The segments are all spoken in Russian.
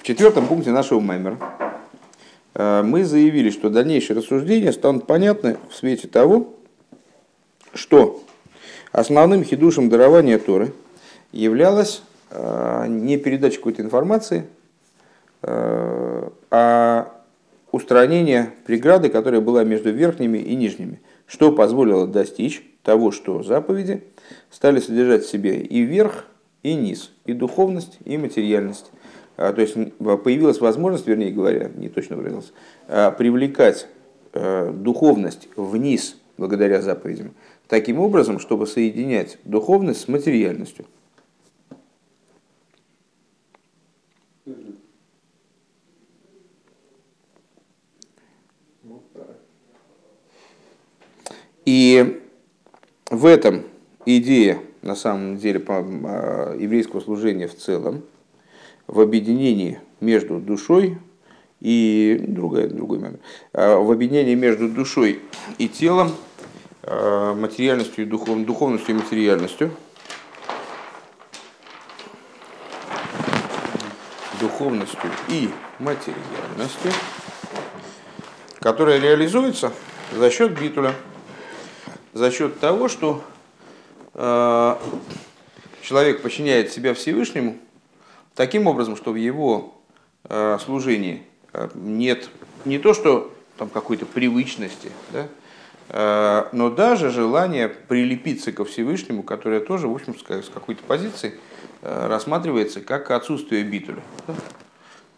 В четвертом пункте нашего мемера э, мы заявили, что дальнейшие рассуждения станут понятны в свете того, что основным хидушем дарования Торы являлось э, не передача какой-то информации, э, а устранение преграды, которая была между верхними и нижними, что позволило достичь того, что заповеди стали содержать в себе и верх, и низ, и духовность, и материальность. А, то есть появилась возможность, вернее говоря, не точно выразился, а, привлекать э, духовность вниз благодаря заповедям, таким образом, чтобы соединять духовность с материальностью. И в этом идея, на самом деле, а, еврейского служения в целом, в объединении между душой и другой, другой момент, а, в объединении между душой и телом, а, материальностью и духов, духовностью и материальностью, духовностью и материальностью, которая реализуется за счет битуля – за счет того, что э, человек подчиняет себя Всевышнему таким образом, что в его э, служении э, нет не то, что там какой-то привычности, да, э, но даже желание прилепиться ко Всевышнему, которое тоже, в общем, с какой-то позиции рассматривается как отсутствие битуля. Да?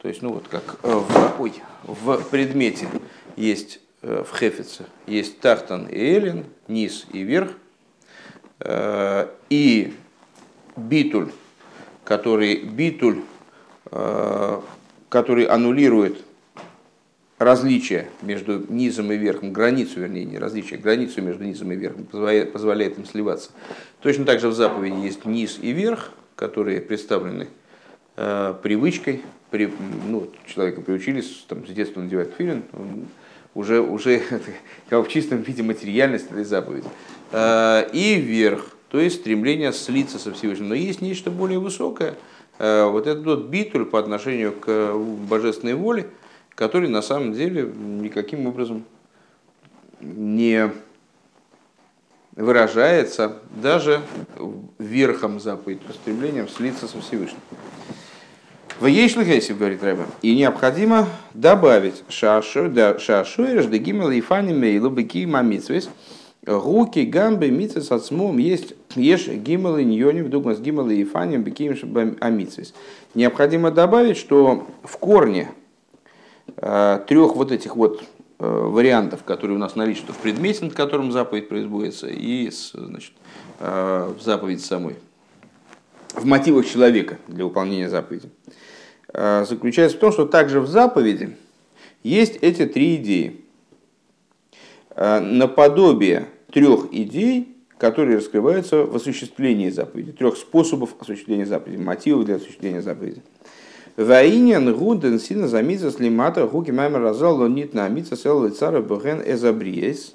То есть, ну вот как в, ой, в предмете есть в Хефице есть Тартан и Эллин, низ и верх, и битуль, который, битуль, э, который аннулирует различие между низом и верхом, границу, вернее, не различие, границу между низом и верхом, позволяет, позволяет им сливаться. Точно так же в заповеди есть низ и верх, которые представлены э, привычкой. При, ну, человека приучились, там, с детства надевать филин, уже, уже как в чистом виде материальность этой заповеди. А, и вверх, то есть стремление слиться со Всевышним. Но есть нечто более высокое, а, вот этот вот битуль по отношению к божественной воле, который на самом деле никаким образом не выражается даже верхом заповеди, стремлением слиться со Всевышним. В Ейшлихесив, говорит Рэбе, и необходимо добавить шашу, да, шашу, и фани мейлу беки мамитсвис, гуки гамбы от смом есть ешь гимел и ньоним, дугмас гимел и фани беки амитсвис. Необходимо добавить, что в корне э, трех вот этих вот э, вариантов, которые у нас наличны в предмете, над которым заповедь производится, и значит, э, в заповедь самой, в мотивах человека для выполнения заповеди. Заключается в том, что также в заповеди есть эти три идеи. Э, наподобие трех идей, которые раскрываются в осуществлении заповеди, трех способов осуществления заповеди, мотивов для осуществления заповеди. Ваинян гуден сина замица слимата гуки маймер разал лонит на амица сел цара бухен эзабриес.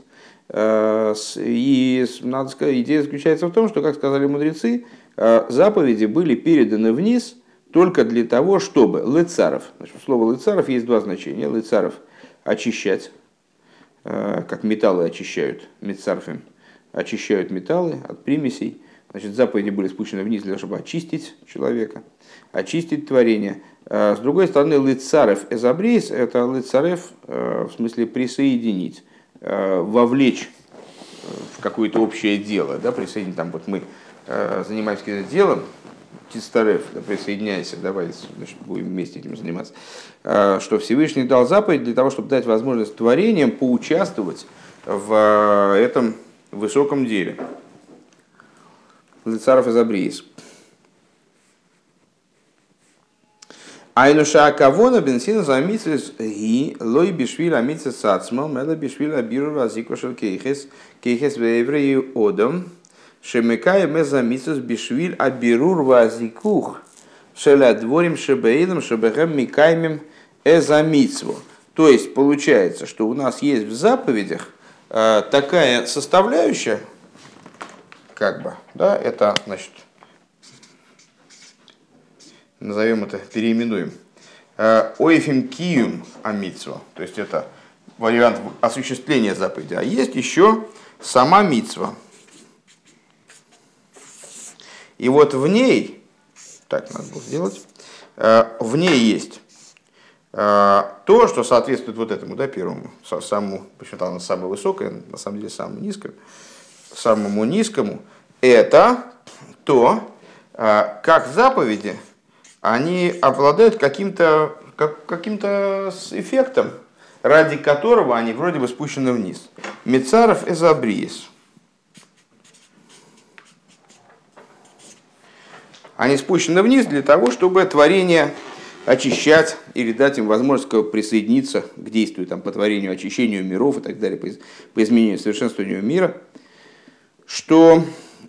Э, и, надо сказать, идея заключается в том, что, как сказали мудрецы, заповеди были переданы вниз – только для того, чтобы лыцаров, значит, слово лыцаров есть два значения. Лыцаров очищать, э, как металлы очищают, мецарфим, очищают металлы от примесей. Значит, заповеди были спущены вниз для того, чтобы очистить человека, очистить творение. А с другой стороны, лыцарев эзабрейс – это лыцарев э, в смысле присоединить, э, вовлечь в какое-то общее дело, да, присоединить, там вот мы занимаемся каким-то делом, Тистарев, да, присоединяйся, давай значит, будем вместе этим заниматься, а, что Всевышний дал заповедь для того, чтобы дать возможность творениям поучаствовать в а, этом высоком деле. Лицаров из Абриис. Айнуша Кавона бенсина за митсвис ги лой бишвил амитсвис сацмал мела бишвил абиру разиквашел кейхес кейхес веврею одам Шемекай мезамисус бишвиль абирур вазикух шеля дворим шебеидам шебехем микаймим эзамитсву. То есть получается, что у нас есть в заповедях э, такая составляющая, как бы, да, это, значит, назовем это, переименуем. Ойфим киюм амитсва, то есть это вариант осуществления заповеди, а есть еще сама мицва. И вот в ней, так надо было сделать, в ней есть то, что соответствует вот этому, да, первому, самому, почему-то она самая высокая, на самом деле самому низкому, самому низкому, это то, как заповеди, они обладают каким-то как, каким-то эффектом, ради которого они вроде бы спущены вниз. Мецаров эзабриес. Они спущены вниз для того, чтобы творение очищать или дать им возможность присоединиться к действию там, по творению, очищению миров и так далее, по, изменению, совершенствованию мира, что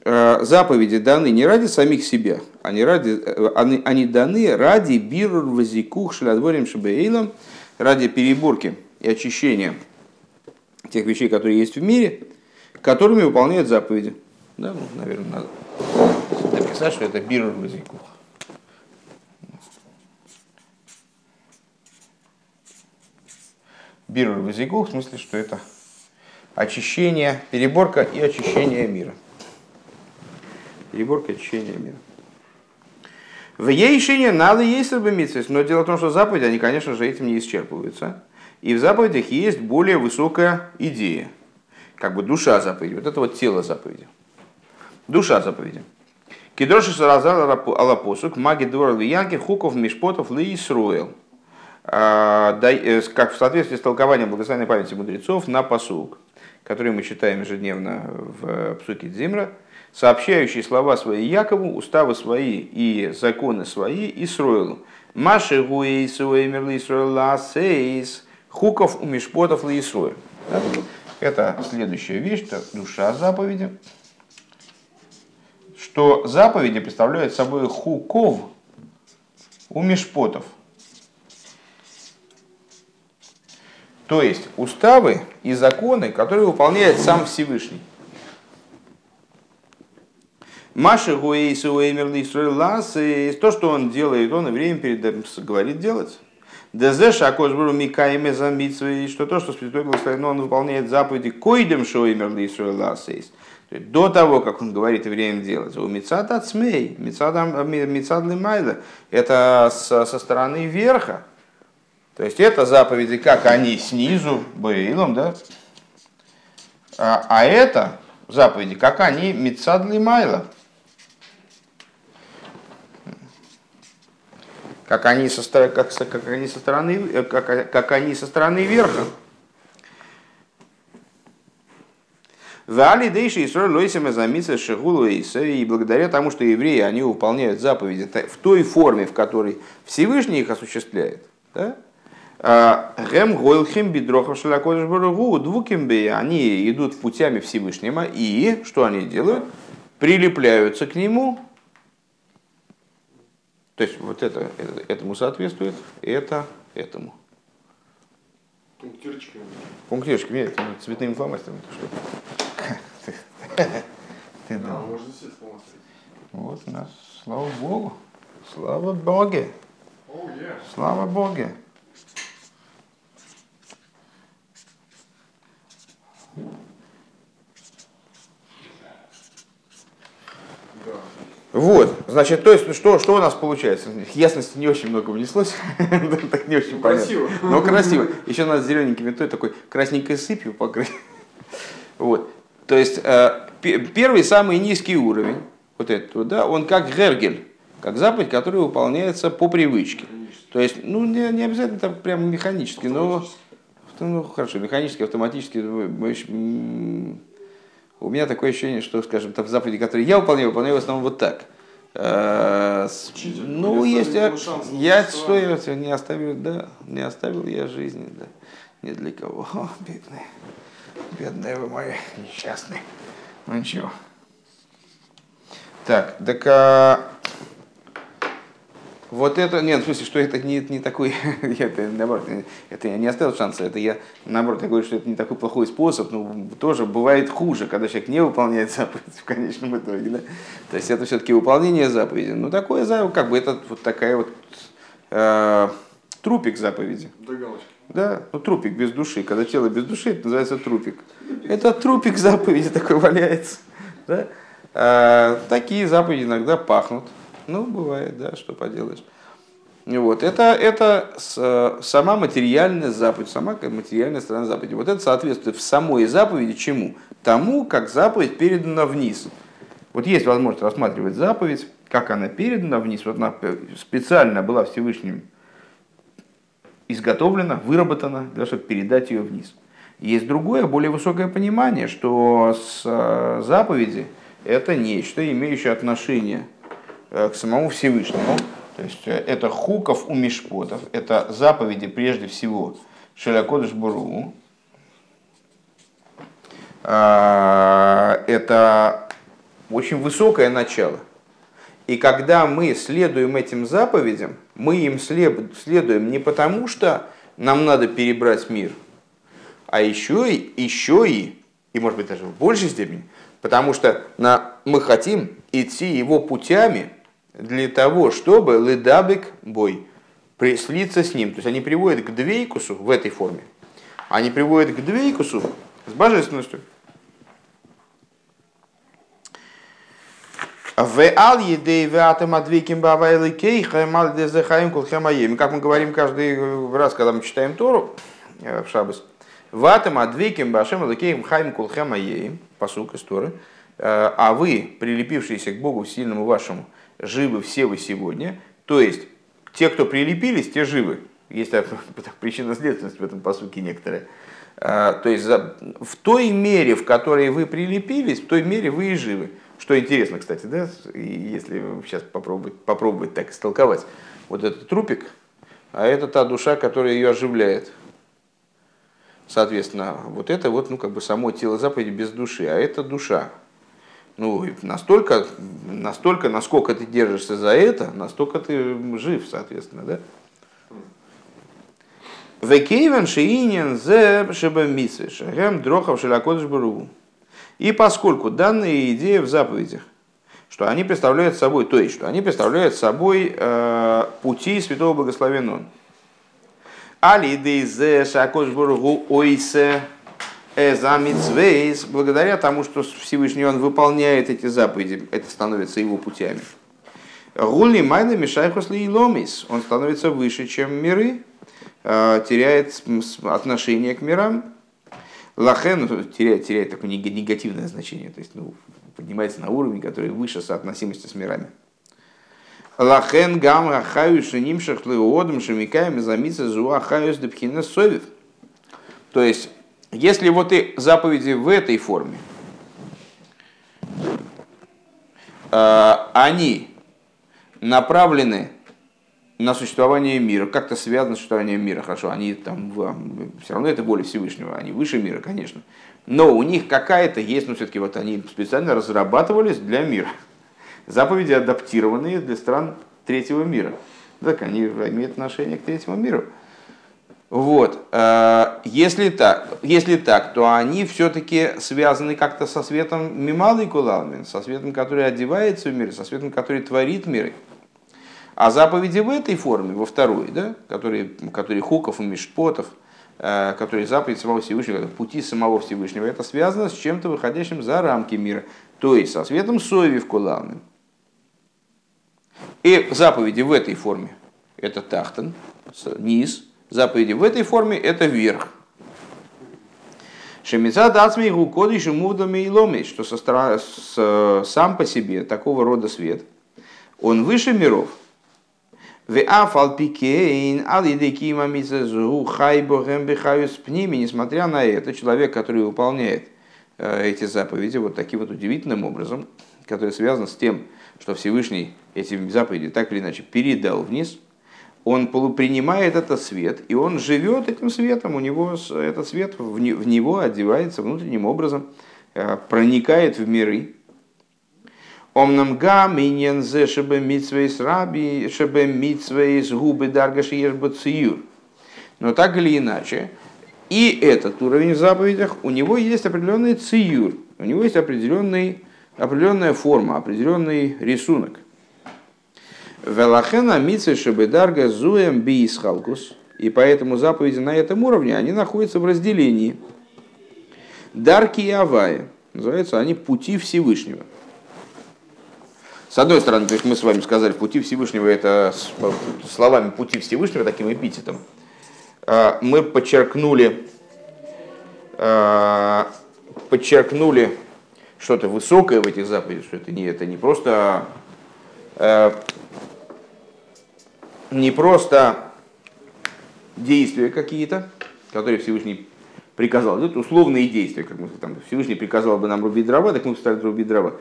э, заповеди даны не ради самих себя, они, ради, э, они, они даны ради бирур вазикух шлядворим шабейлом, ради переборки и очищения тех вещей, которые есть в мире, которыми выполняют заповеди. Да, ну, наверное, надо написать, что это бирур вазикух. Бирур вазикух в смысле, что это очищение, переборка и очищение мира. Переборка и очищение мира. В ейшине надо есть рабомитсвис, но дело в том, что заповеди, они, конечно же, этим не исчерпываются. И в заповедях есть более высокая идея, как бы душа заповеди, вот это вот тело заповеди. Душа заповеди. Кедроши Саразар Алапосук, маги двор Янки, Хуков, Мишпотов, Лиисруэл. А, э, как в соответствии с толкованием благословенной памяти мудрецов на посук, который мы читаем ежедневно в Псуке Дзимра, сообщающий слова свои Якову, уставы свои и законы свои Исроилу. Маши гуэйс уэмер Исроил ласейс хуков у мишпотов Исроил. Это следующая вещь, это душа заповеди. Что заповеди представляют собой хуков у мишпотов – То есть уставы и законы, которые выполняет сам Всевышний. Маши Гуэйсу Лас, и то, что он делает, он время перед говорит делать. Дезеш Акошбуру Микайме Замбитсвей, что то, что Святой Благословен, он выполняет заповеди Койдем Шоимер Лас. До того, как он говорит и время делать. У Мицад Ацмей, Мицад Лимайла, это со стороны верха, то есть это заповеди, как они снизу, Бейлом, да? А, а это заповеди, как они Мицадли Майла. Как они со, как, как они со стороны, э, как, как они со стороны верха. Вали дейши Исроль лойсим замиса шигулу и благодаря тому, что евреи, они выполняют заповеди в той форме, в которой Всевышний их осуществляет, да? Гем гойлхим бидрохов шалакодыш баругу двукимбе. Они идут путями Всевышнего и что они делают? Прилепляются к нему. То есть вот это этому соответствует, это этому. Пунктирочками. Пунктирочками, нет, цветными фломастерами. Ты да, можно цвет Вот у нас, слава Богу, слава Боге. Oh, yeah. Слава Боге. Вот, значит, то есть, что, что у нас получается? Ясности не очень много внеслось, так не очень понятно. Красиво. Но красиво. Еще надо зелененькими, то такой красненькой сыпью покрыть. Вот. То есть, э, первый, самый низкий уровень, вот этого, да, он как гергель, как заповедь, который выполняется по привычке. То есть, ну, не, не обязательно там прямо механически, но ну, хорошо, механически, автоматически. У меня такое ощущение, что, скажем, там в заповеди, которые я выполняю, выполняю в основном вот так. Э, ну, есть, я, я что я не оставил, да, не оставил я жизни, да, ни для кого. О, бедные, бедные вы мои несчастные. Ну ничего. Так, так а, вот это, нет, в смысле, что это не, не такой, это, наоборот, это я не оставил шанса, это я, наоборот, я говорю, что это не такой плохой способ, но тоже бывает хуже, когда человек не выполняет заповедь в конечном итоге, да? То есть это все-таки выполнение заповеди. Ну, такое, как бы, это вот такая вот э, трупик заповеди. Да, ну трупик без души. Когда тело без души, это называется трупик. Это трупик заповеди такой валяется. Да? А, такие заповеди иногда пахнут. Ну, бывает, да, что поделаешь. Вот. Это, это сама материальная заповедь, сама материальная сторона заповеди. Вот это соответствует в самой заповеди чему? Тому, как заповедь передана вниз. Вот есть возможность рассматривать заповедь, как она передана вниз. Вот она специально была Всевышним изготовлена, выработана, для того, чтобы передать ее вниз. Есть другое, более высокое понимание, что с э, заповеди это нечто, имеющее отношение к самому Всевышнему. То есть э, это хуков у мишпотов, это заповеди прежде всего Шелякодыш Буру. Это очень высокое начало. И когда мы следуем этим заповедям, мы им следуем не потому, что нам надо перебрать мир, а еще и, еще и, и может быть даже в большей степени, потому что на, мы хотим идти его путями для того, чтобы ледабик бой слиться с ним. То есть они приводят к двейкусу в этой форме. Они приводят к двейкусу с божественностью. ועל ידי ואתם הדבקים בהוי' אלוקיכם על ידי זה חיים כולכם היום. Как мы говорим каждый раз, когда мы читаем Тору э, в Шабас. ואתם הדבקים בשם אלוקיכם חיים כולכם היום. Посук из Торы. Э, а вы, прилепившиеся к Богу сильному вашему, живы все вы сегодня. То есть, те, кто прилепились, те живы. Есть причинно-следственность в этом посуке некоторая. Э, то есть, в той мере, в которой вы прилепились, в той мере вы и живы. Что интересно, кстати, да, если сейчас попробовать, попробовать так истолковать. Вот этот трупик, а это та душа, которая ее оживляет. Соответственно, вот это вот, ну, как бы само тело заповеди без души, а это душа. Ну, настолько, настолько, насколько ты держишься за это, настолько ты жив, соответственно, да? Векейвен шиинен зе шебамисы, шагем дрохов шелакодыш бару. И поскольку данная идея в заповедях, что они представляют собой, то есть, что они представляют собой э, пути Святого Благословен Он. Али дейзе шакош бургу ойсе эзамитсвейс, благодаря тому, что Всевышний Он выполняет эти заповеди, это становится его путями. Гули майна мешайхус ломис, он становится выше, чем миры, э, теряет отношение к мирам, Лахен ну, теряет, теряет такое негативное значение, то есть ну, поднимается на уровень, который выше соотносимости с мирами. Лахен гам ахаю шиним шахлеодом шамикаем замица зуа хаюс депхина совев. То есть, если вот и заповеди в этой форме, э, они направлены на существование мира, как-то связано с существованием мира, хорошо, они там, все равно это воля Всевышнего, они выше мира, конечно, но у них какая-то есть, ну все-таки вот они специально разрабатывались для мира, заповеди адаптированные для стран третьего мира, так они имеют отношение к третьему миру. Вот. Э, если так, если так, то они все-таки связаны как-то со светом Мималы Кулалмин, со светом, который одевается в мир, со светом, который творит мир. А заповеди в этой форме, во второй, да, которые, которые хуков и мишпотов, э, которые заповеди самого Всевышнего, пути самого Всевышнего, это связано с чем-то выходящим за рамки мира, то есть со светом сови в кулавным. И заповеди в этой форме это тахтан, низ, заповеди. В этой форме это верх. Шемица дацми гукодишу мудами и ломиш, что со, с, сам по себе такого рода свет, он выше миров, Несмотря на это, человек, который выполняет э, эти заповеди вот таким вот удивительным образом, который связан с тем, что Всевышний эти заповеди так или иначе передал вниз, он принимает этот свет, и он живет этим светом, у него этот свет в него одевается внутренним образом, э, проникает в миры. Но так или иначе, и этот уровень в заповедях, у него есть определенный циюр, у него есть определенный, определенная форма, определенный рисунок. Велахена митсвы шебедарга зуем биисхалкус. И поэтому заповеди на этом уровне, они находятся в разделении. Дарки и Авая. Называются они пути Всевышнего. С одной стороны, то есть мы с вами сказали, пути Всевышнего это словами пути Всевышнего, таким эпитетом. А, мы подчеркнули, а, подчеркнули что-то высокое в этих заповедях, что это не, это не просто а, не просто действия какие-то, которые Всевышний приказал. Это условные действия, как мы там, Всевышний приказал бы нам рубить дрова, так мы стали рубить дрова.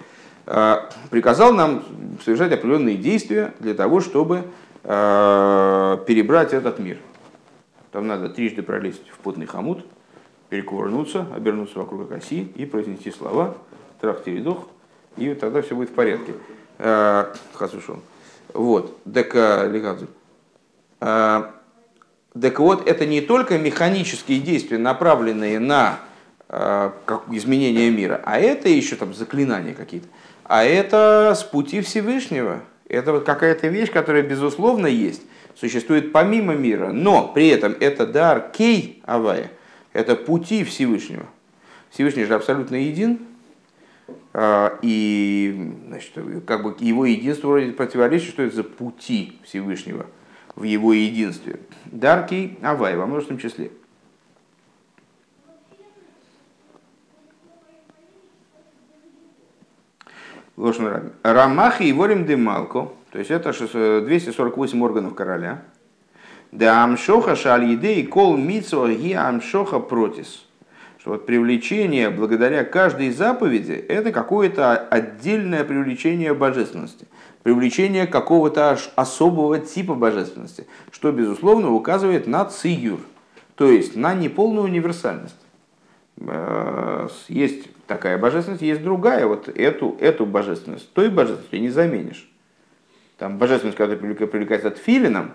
А, приказал нам совершать определенные действия для того, чтобы а, перебрать этот мир. Там надо трижды пролезть в потный хомут, перекувырнуться, обернуться вокруг оси и произнести слова трах-тередох, и тогда все будет в порядке. А, Хасушон. Вот. Дека Легадзе. Так вот, это не только механические действия, направленные на э, изменение мира, а это еще там заклинания какие-то. А это с пути Всевышнего. Это вот какая-то вещь, которая, безусловно, есть, существует помимо мира, но при этом это дар кей авая, это пути Всевышнего. Всевышний же абсолютно един, э, и значит, как бы его единство вроде противоречит, что это за пути Всевышнего – в его единстве. Дарки Авай во множественном числе. Рамахи и Ворим Демалко, то есть это 248 органов короля. Да амшоха шальиде и кол мицо ги амшоха протис. Что вот привлечение благодаря каждой заповеди это какое-то отдельное привлечение божественности привлечение какого-то особого типа божественности, что, безусловно, указывает на циюр, то есть на неполную универсальность. Э, есть такая божественность, есть другая. Вот эту, эту божественность, той божественностью не заменишь. Там божественность, которая привлекается филином,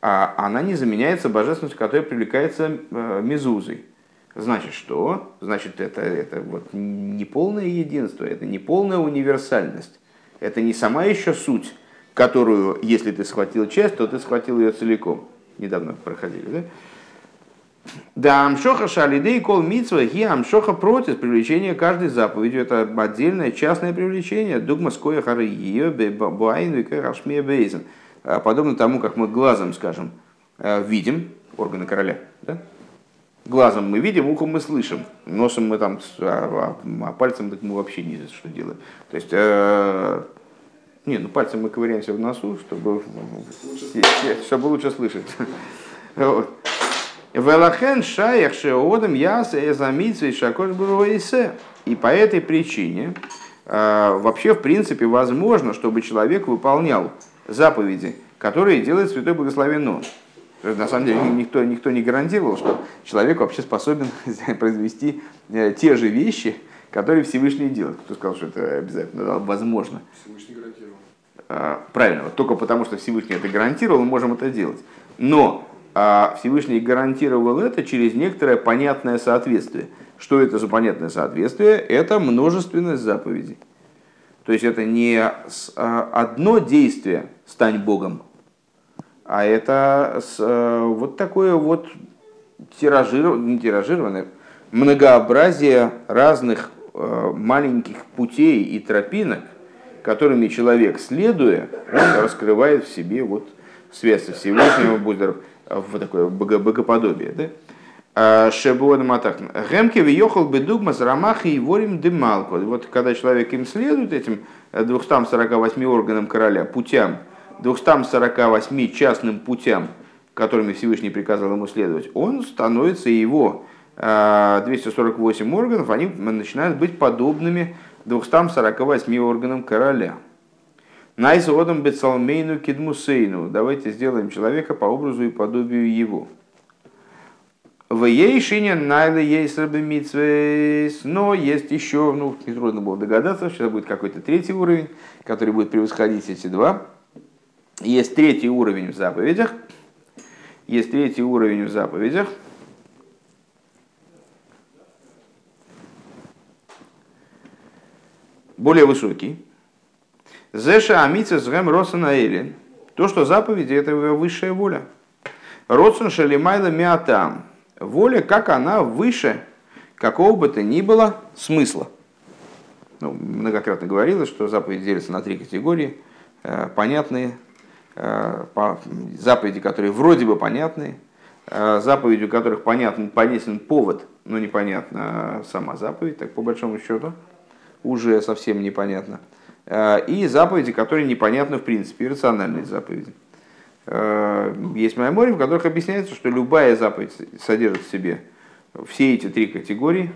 а она не заменяется божественностью, которая привлекается э, мезузой. Значит, что? Значит, это, это вот неполное единство, это неполная универсальность. Это не сама еще суть, которую, если ты схватил часть, то ты схватил ее целиком. Недавно проходили, да? Да, амшоха шалидей кол митсва ги амшоха против привлечения каждой заповедью. Это отдельное частное привлечение. Дугма скоя хары ее буайн бейзен. А, подобно тому, как мы глазом, скажем, а, видим органы короля. Да? Глазом мы видим, ухом мы слышим, носом мы там, а, а, а пальцем так мы вообще не что делаем. То есть, э, не, ну пальцем мы ковыряемся в носу, чтобы, чтобы лучше слышать. Велахен шаях шеодам яса эзамитсва и шакош И по этой причине э, вообще в принципе возможно, чтобы человек выполнял заповеди, которые делает Святой Благословен Он. На самом деле никто, никто не гарантировал, что человек вообще способен произвести э, те же вещи, которые Всевышний делает. Кто сказал, что это обязательно возможно? Всевышний гарантировал. А, правильно, вот только потому, что Всевышний это гарантировал, мы можем это делать. Но а Всевышний гарантировал это через некоторое понятное соответствие. Что это за понятное соответствие? Это множественность заповедей. То есть это не а, одно действие «стань Богом», а это с, э, вот такое вот тиражированное, тиражированное, многообразие разных э, маленьких путей и тропинок, которыми человек, следуя, он раскрывает в себе вот связь со Всевышним, будь в такое богоподобие. Да? А, Шебуад Матах. Гемке въехал бы дугма с рамахи и ворим дымалку. Вот когда человек им следует, этим 248 органам короля, путям, 248 частным путям, которыми Всевышний приказал ему следовать, он становится его 248 а, органов, они начинают быть подобными 248 органам короля. Найзодом бецалмейну кидмусейну. Давайте сделаем человека по образу и подобию его. В ейшине найлы есть но есть еще, ну, нетрудно было догадаться, это будет какой-то третий уровень, который будет превосходить эти два. Есть третий уровень в заповедях. Есть третий уровень в заповедях. Более высокий. Зеша амица згэм росана элин. То, что заповеди, это его высшая воля. Родсон шалимайла миатам. Воля, как она выше какого бы то ни было смысла. Ну, многократно говорилось, что заповеди делятся на три категории. Э, понятные, заповеди, которые вроде бы понятные, э, заповеди, у которых понятен, понятен повод, но непонятна сама заповедь, так по большому счету уже совсем непонятно. И заповеди, которые непонятны в принципе, иррациональные заповеди. Есть море, в которых объясняется, что любая заповедь содержит в себе все эти три категории,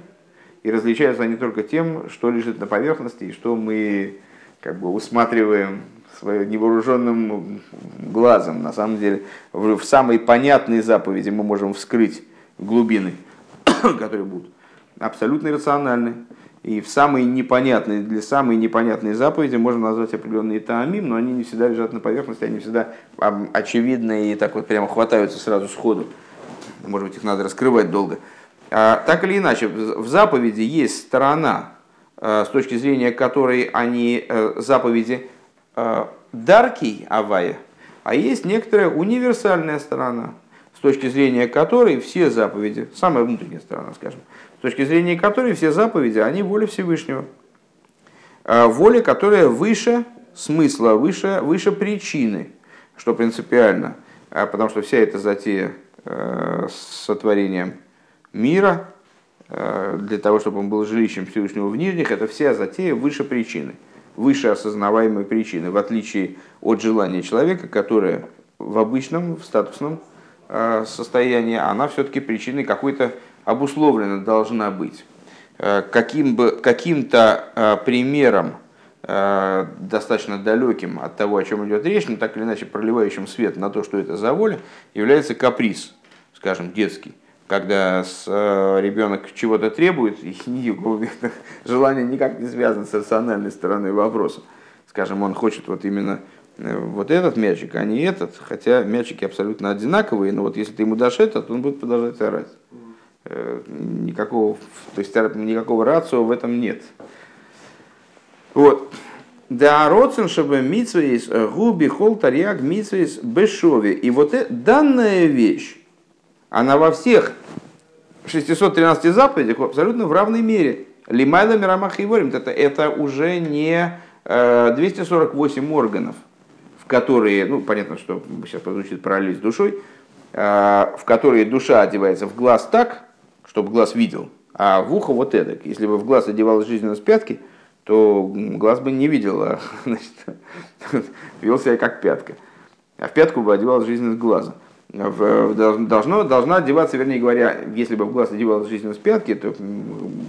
и различаются они только тем, что лежит на поверхности и что мы как бы усматриваем своим невооруженным глазом. На самом деле, в самой понятной заповеди мы можем вскрыть глубины, которые будут абсолютно рациональны. И в самой непонятной, для самой непонятной заповеди можно назвать определенные таамим, но они не всегда лежат на поверхности, они всегда очевидны и так вот прямо хватаются сразу сходу. Может быть, их надо раскрывать долго. А, так или иначе, в заповеди есть сторона, э, с точки зрения которой они э, заповеди даркий авая, а есть некоторая универсальная сторона, с точки зрения которой все заповеди, самая внутренняя сторона, скажем, с точки зрения которой все заповеди, они воля Всевышнего. Воля, которая выше смысла, выше, выше причины, что принципиально, потому что вся эта затея с сотворением мира, э, для того, чтобы он был жилищем Всевышнего в нижних, это вся затея выше причины, выше осознаваемой причины, в отличие от желания человека, которое в обычном, в статусном э, состоянии, она все-таки причиной какой-то обусловлена должна быть. Э, каким бы, каким-то примером, достаточно далеким от того, о чем идет речь, но так или иначе проливающим свет на то, что это за воля, является каприз, скажем, детский когда э, ребенок чего-то требует, и его желание никак не связано с рациональной стороной вопроса. Скажем, он хочет вот именно э, вот этот мячик, а не этот, хотя мячики абсолютно одинаковые, но вот если ты ему дашь этот, он будет продолжать орать. Э, никакого, то есть никакого рацио в этом нет. Вот. Да, родствен, чтобы митсвейс губи хол тарьяк митсвейс бешови. И вот это, данная вещь, она во всех 613 заповедях абсолютно в равной мере. Лимайла Мирамах и Ворим, это, это уже не 248 э, органов, в которые, ну, понятно, что сейчас прозвучит параллель с душой, э, в которые душа одевается в глаз так, чтобы глаз видел, а в ухо вот это. Если бы в глаз одевалась жизненность пятки, то глаз бы не видел, а значит, вел себя как пятка. А в пятку бы одевалась жизненность глаза должно, должна одеваться, вернее говоря, если бы в глаз одевалась жизненность пятки, то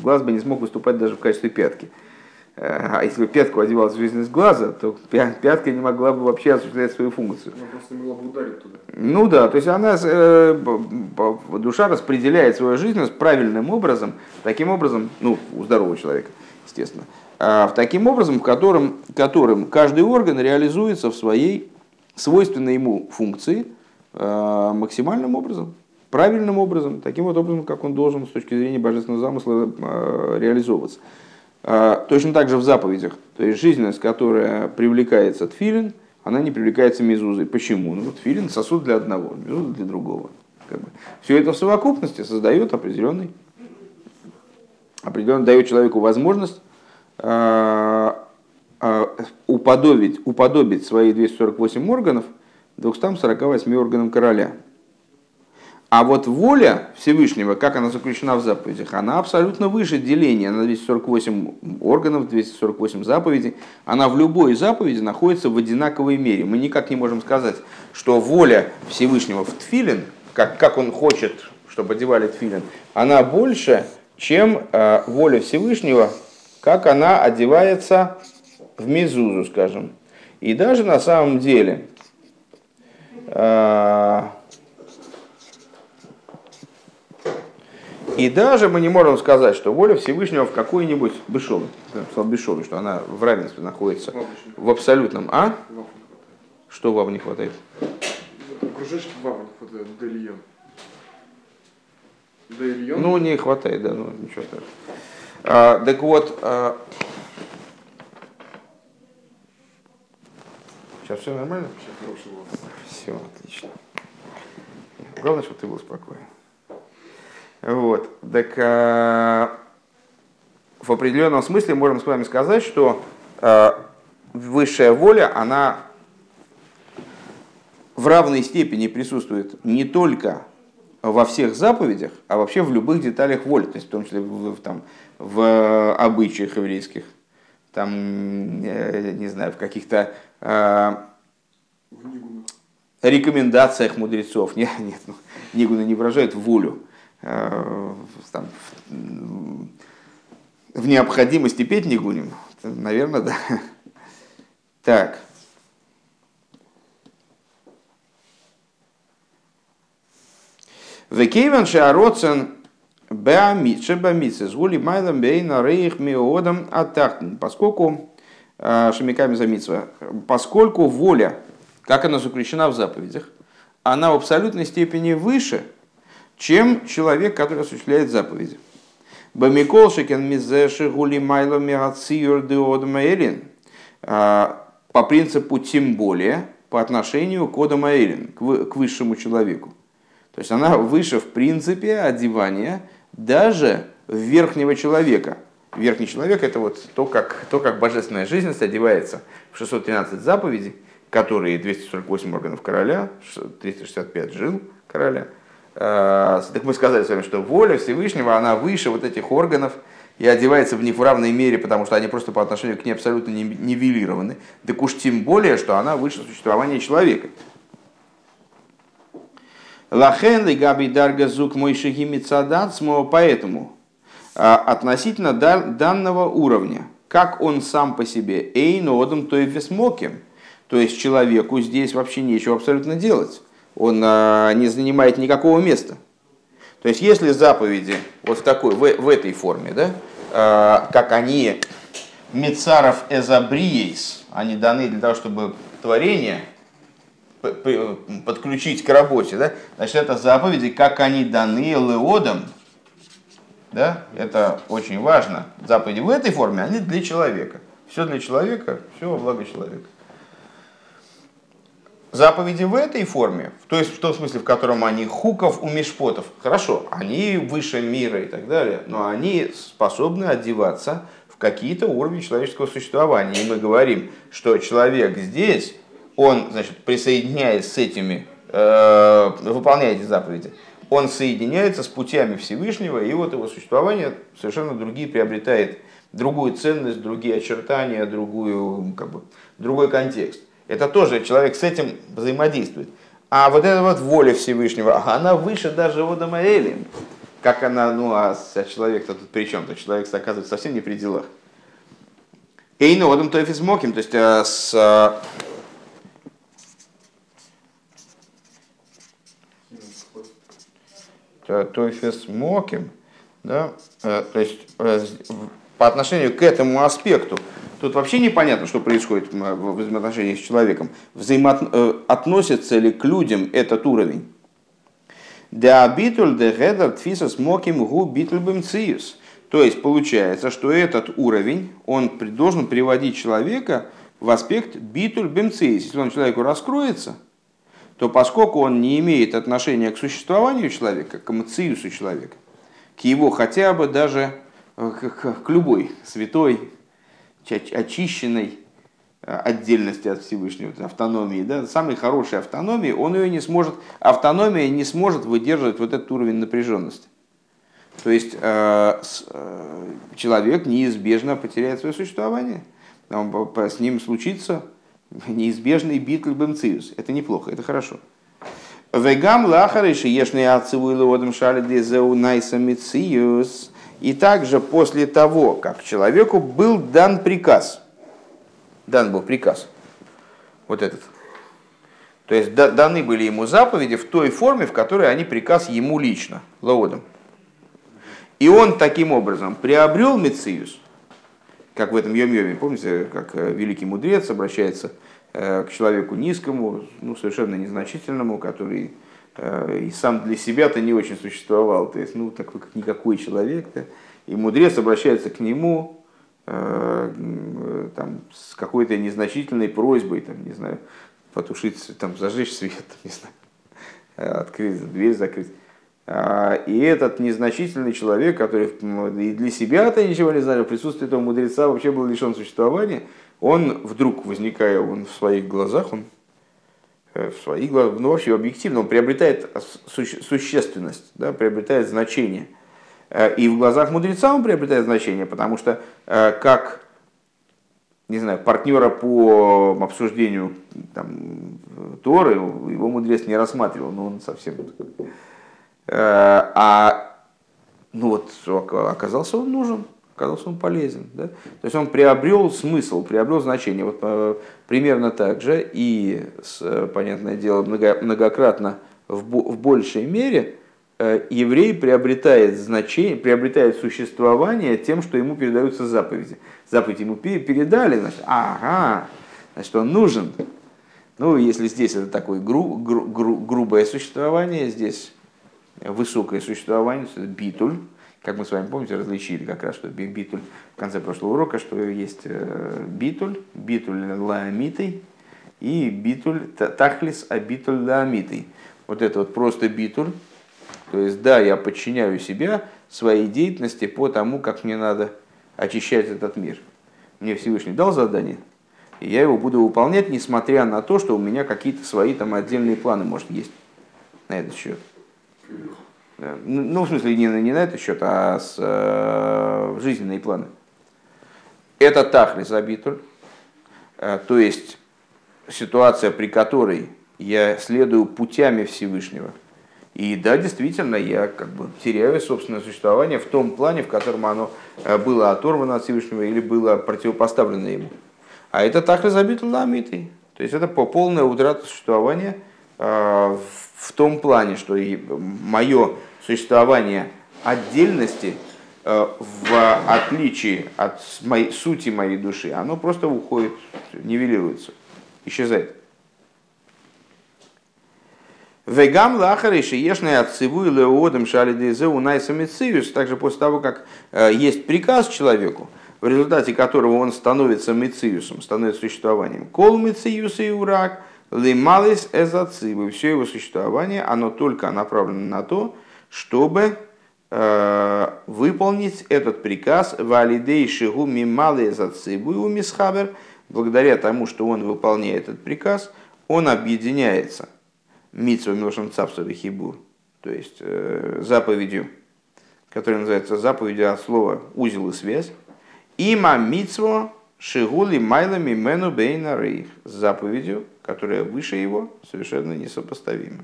глаз бы не смог выступать даже в качестве пятки. А если бы пятку одевалась в жизненность глаза, то пятка не могла бы вообще осуществлять свою функцию. Она просто не могла бы ударить туда. Ну да, то есть она, э, душа распределяет свою жизненность правильным образом, таким образом, ну, у здорового человека, естественно, а, в таким образом, в котором, которым каждый орган реализуется в своей свойственной ему функции – Э, максимальным образом, правильным образом, таким вот образом, как он должен с точки зрения божественного замысла э, реализовываться. Э, точно так же в заповедях. То есть жизненность, которая привлекается тфилин, она не привлекается мезузой. Почему? Ну, тфилин сосуд для одного, мезуза для другого. Как бы. Все это в совокупности создает определенный, определенно дает человеку возможность уподобить, уподобить свои 248 органов – 248 органам короля. А вот воля Всевышнего, как она заключена в заповедях, она абсолютно выше деления на 248 органов, 248 заповедей. Она в любой заповеди находится в одинаковой мере. Мы никак не можем сказать, что воля Всевышнего в тфилин, как, как он хочет, чтобы одевали тфилин, она больше, чем э, воля Всевышнего, как она одевается в мезузу, скажем. И даже на самом деле, и даже мы не можем сказать, что воля Всевышнего в какой-нибудь бешове, бешове, что она в равенстве находится, в абсолютном, а? Что вам не хватает? Кружочки вава не хватает, Дельон. Ну, не хватает, да, ну ничего страшного. А, так вот, а, Сейчас все нормально? Хороший голос. Все, отлично. Главное, чтобы ты был спокоен. Вот. Так а, в определенном смысле можем с вами сказать, что а, высшая воля, она в равной степени присутствует не только во всех заповедях, а вообще в любых деталях воли, то есть в том числе в, в, там, в обычаях еврейских, там, не знаю, в каких-то э, рекомендациях мудрецов. Нет, нет, ну, Нигуна не выражает волю. Э, там, в необходимости петь Нигуним, наверное, да. Так. Векейван шаароцен Поскольку э, шамиками замитсва, поскольку воля, как она заключена в заповедях, она в абсолютной степени выше, чем человек, который осуществляет заповеди. Бамикол шекен мизеши гули майло миациюр деодма элин. Э, по принципу тем более по отношению к Одам Эйлин, к высшему человеку. То есть она выше в принципе одевания даже верхнего человека. Верхний человек это вот то, как, то, как божественная жизненность одевается в 613 заповедей, которые 248 органов короля, 365 жил короля. А, так мы сказали с вами, что воля Всевышнего, она выше вот этих органов и одевается в них в равной мере, потому что они просто по отношению к ней абсолютно нивелированы. Так уж тем более, что она выше существования человека. Лахен ли габи дарга зук мой шагимицадацмо, поэтому а, относительно данного уровня, как он сам по себе, эйну одам то и весмоким, то есть человеку здесь вообще нечего абсолютно делать, он а, не занимает никакого места. То есть если заповеди вот в такой, в, в этой форме, да, а, как они Мецаров эзабриейс, они даны для того, чтобы творение подключить к работе, да? значит, это заповеди, как они даны леодам, да? это очень важно. Заповеди в этой форме, они для человека. Все для человека, все во благо человека. Заповеди в этой форме, то есть в том смысле, в котором они хуков у мишпотов, хорошо, они выше мира и так далее, но они способны одеваться в какие-то уровни человеческого существования. И мы говорим, что человек здесь он, значит, присоединяясь с этими, э, выполняя эти заповеди, он соединяется с путями Всевышнего, и вот его существование совершенно другие приобретает другую ценность, другие очертания, другую, как бы, другой контекст. Это тоже человек с этим взаимодействует. А вот эта вот воля Всевышнего, она выше даже Одама Элин. Как она, ну а человек-то тут при чем-то? Человек оказывается совсем не при делах. Эйну Одам Тойфис Моким, то есть э, с Тойфес Моким, да, э, то есть э, по отношению к этому аспекту, тут вообще непонятно, что происходит в взаимоотношениях с человеком. Взаимоотносится э, ли к людям этот уровень? Да битуль де гедер тфисас моким гу битуль бемциус. То есть получается, что этот уровень, он должен приводить человека в аспект битуль бемциус. Если он человеку раскроется, то поскольку он не имеет отношения к существованию человека, к мациусу человека, к его хотя бы даже э, к, любой святой, очищенной э, отдельности от Всевышнего, автономии, да, самой хорошей автономии, он ее не сможет, автономия не сможет выдерживать вот этот уровень напряженности. То есть э, человек неизбежно потеряет свое существование, с ним случится неизбежный бит бемциус. Это неплохо, это хорошо. Вегам лахариши ешный ациву лодом шалиди зеу найсамициус. И также после того, как человеку был дан приказ, дан был приказ, вот этот, то есть даны были ему заповеди в той форме, в которой они приказ ему лично, лаодом. И он таким образом приобрел Мециус, как в этом Йом-Йоме, помните, как э, великий мудрец обращается э, к человеку низкому, ну, совершенно незначительному, который э, и сам для себя-то не очень существовал, то есть, ну, такой как никакой человек, да? и мудрец обращается к нему, там, с какой-то незначительной просьбой, там, не знаю, потушить, там, зажечь свет, не знаю, открыть дверь, закрыть. А, и этот незначительный человек, который и для себя-то ничего не знал, в присутствии этого мудреца вообще был лишен существования, он вдруг, возникая он в своих глазах, он э, в своих глазах, ну вообще объективно, он приобретает суще, существенность, да, приобретает значение. Э, и в глазах мудреца он приобретает значение, потому что э, как не знаю, партнера по обсуждению там, Торы его мудрец не рассматривал, но он совсем а ну вот оказался он нужен, оказался он полезен. Да? То есть он приобрел смысл, приобрел значение. Вот э, примерно так же и, с, понятное дело, много, многократно в, большей мере э, еврей приобретает значение, приобретает существование тем, что ему передаются заповеди. Заповеди ему передали, значит, ага, значит, он нужен. Ну, если здесь это такое гру, гру, грубое существование, здесь высокое существование, битуль, как мы с вами помните, различили как раз, что битуль в конце прошлого урока, что есть э, битуль, битуль ламитый и битуль тахлис, а битуль ламитый. Вот это вот просто битуль, то есть да, я подчиняю себя своей деятельности по тому, как мне надо очищать этот мир. Мне Всевышний дал задание, и я его буду выполнять, несмотря на то, что у меня какие-то свои там отдельные планы, может, есть на этот счет. Ну, ну, в смысле, не, не на этот счет, а с э, жизненные планы. Это тахлис абитуль, э, то есть ситуация, при которой я следую путями Всевышнего. И да, действительно, я как бы теряю собственное существование в том плане, в котором оно э, было оторвано от Всевышнего или было противопоставлено ему. А это тахлис абитуль ламитый. То есть это по полная утрата существования в в том плане, что и мое существование отдельности э, в отличие от моей, сути моей души, оно просто уходит, нивелируется, исчезает. Вегам лахары шиешный отцеву и леодом шалидезе унайсамициус, также после того, как э, есть приказ человеку, в результате которого он становится мициусом, становится существованием. Кол мициус и урак – Лималис эзацибы. Все его существование, оно только направлено на то, чтобы э, выполнить этот приказ валидей шигу мималы эзацибу и умисхабер. Благодаря тому, что он выполняет этот приказ, он объединяется митсва милошем цапсовый хибур, то есть э, заповедью, которая называется заповедью от слова узел и связь, има митсво шигули майлами мену бейна рейх, заповедью, которая выше его, совершенно несопоставима.